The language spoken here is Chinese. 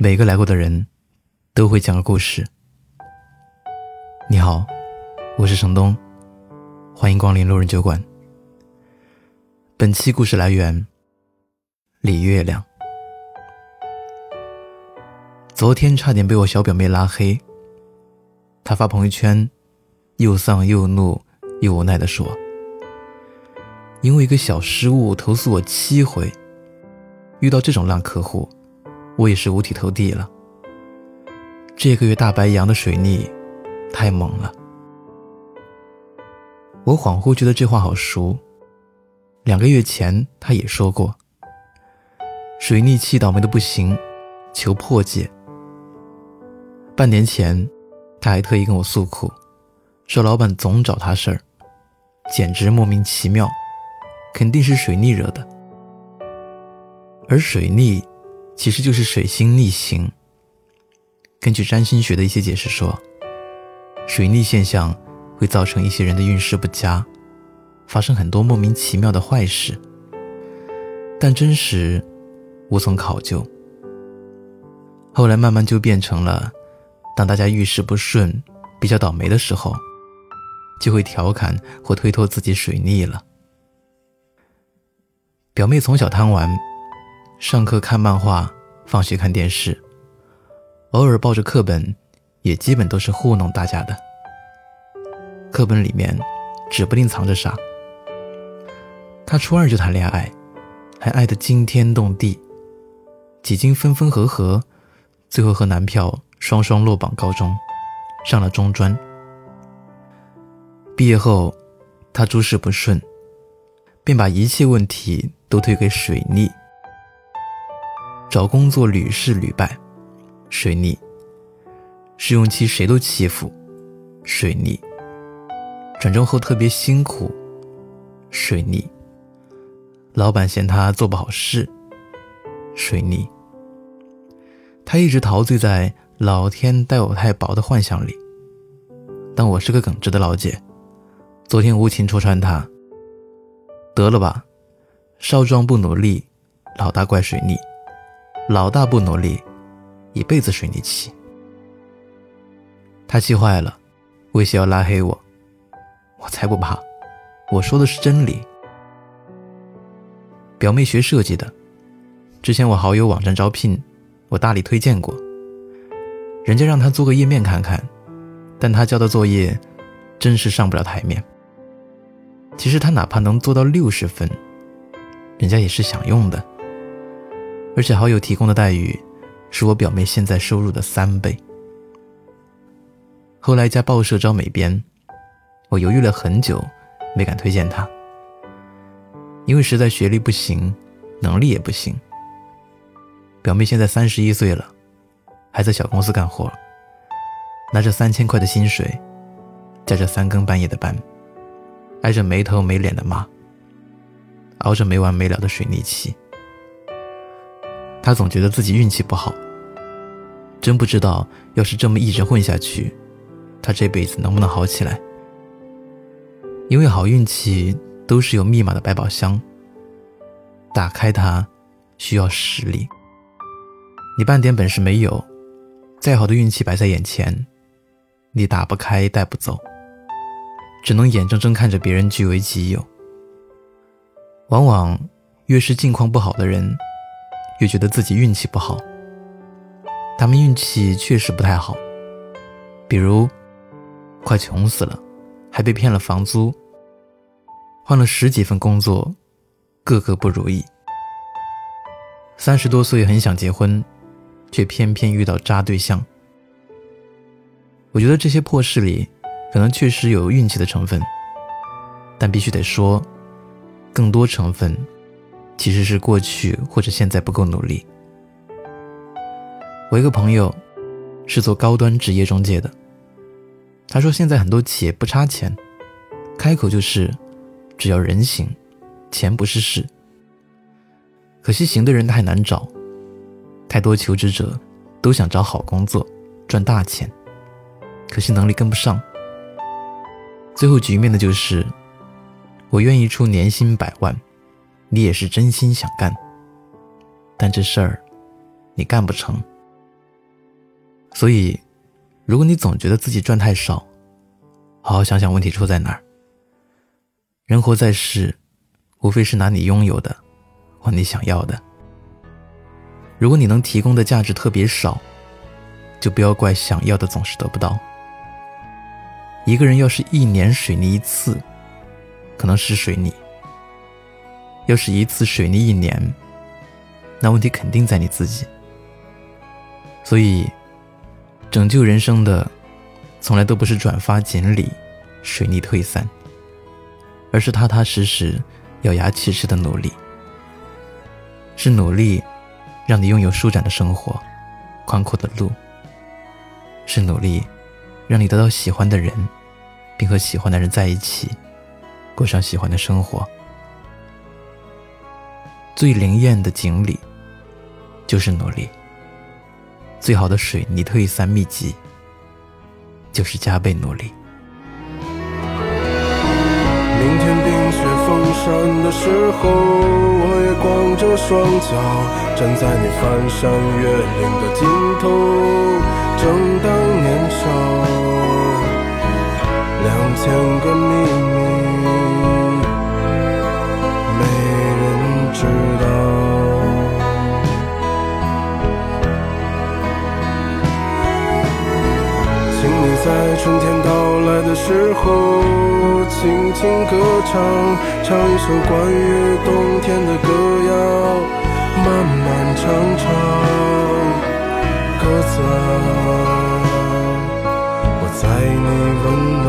每个来过的人，都会讲个故事。你好，我是程东，欢迎光临路人酒馆。本期故事来源李月亮。昨天差点被我小表妹拉黑，她发朋友圈，又丧又怒又无奈的说：“因为一个小失误投诉我七回，遇到这种烂客户。”我也是五体投地了。这个月大白羊的水逆太猛了，我恍惚觉得这话好熟。两个月前他也说过，水逆气倒霉的不行，求破解。半年前他还特意跟我诉苦，说老板总找他事儿，简直莫名其妙，肯定是水逆惹的。而水逆。其实就是水星逆行。根据占星学的一些解释说，水逆现象会造成一些人的运势不佳，发生很多莫名其妙的坏事。但真实无从考究。后来慢慢就变成了，当大家遇事不顺、比较倒霉的时候，就会调侃或推脱自己水逆了。表妹从小贪玩。上课看漫画，放学看电视，偶尔抱着课本，也基本都是糊弄大家的。课本里面指不定藏着啥。她初二就谈恋爱，还爱得惊天动地，几经分分合合，最后和男票双双落榜高中，上了中专。毕业后，她诸事不顺，便把一切问题都推给水逆。找工作屡试屡败，水逆；试用期谁都欺负，水逆；转正后特别辛苦，水逆；老板嫌他做不好事，水逆。他一直陶醉在老天待我太薄的幻想里。但我是个耿直的老姐，昨天无情戳穿他。得了吧，少壮不努力，老大怪水逆。老大不努力，一辈子水逆期。他气坏了，威胁要拉黑我。我才不怕，我说的是真理。表妹学设计的，之前我好友网站招聘，我大力推荐过。人家让他做个页面看看，但他交的作业真是上不了台面。其实他哪怕能做到六十分，人家也是想用的。而且好友提供的待遇，是我表妹现在收入的三倍。后来一家报社招美编，我犹豫了很久，没敢推荐她，因为实在学历不行，能力也不行。表妹现在三十一岁了，还在小公司干活，拿着三千块的薪水，加着三更半夜的班，挨着没头没脸的骂，熬着没完没了的水逆期。他总觉得自己运气不好，真不知道要是这么一直混下去，他这辈子能不能好起来？因为好运气都是有密码的百宝箱，打开它需要实力。你半点本事没有，再好的运气摆在眼前，你打不开带不走，只能眼睁睁看着别人据为己有。往往越是境况不好的人。又觉得自己运气不好，他们运气确实不太好。比如，快穷死了，还被骗了房租；换了十几份工作，个个不如意。三十多岁很想结婚，却偏偏遇到渣对象。我觉得这些破事里，可能确实有运气的成分，但必须得说，更多成分。其实是过去或者现在不够努力。我一个朋友是做高端职业中介的，他说现在很多企业不差钱，开口就是只要人行，钱不是事。可惜行的人太难找，太多求职者都想找好工作赚大钱，可惜能力跟不上。最后局面的就是我愿意出年薪百万。你也是真心想干，但这事儿你干不成，所以，如果你总觉得自己赚太少，好好想想问题出在哪儿。人活在世，无非是拿你拥有的换你想要的。如果你能提供的价值特别少，就不要怪想要的总是得不到。一个人要是一年水泥一次，可能是水泥；要是一次水逆一年，那问题肯定在你自己。所以，拯救人生的，从来都不是转发锦鲤、水逆退散，而是踏踏实实、咬牙切齿的努力。是努力，让你拥有舒展的生活、宽阔的路。是努力，让你得到喜欢的人，并和喜欢的人在一起，过上喜欢的生活。最灵验的锦鲤，就是努力。最好的水泥退散秘籍，就是加倍努力。明天冰雪封山的时候，我也光着双脚站在你翻山越岭的尽头。正当年少，两千个秘时候，轻轻歌唱，唱一首关于冬天的歌谣，漫漫长长。歌子啊，我在你温暖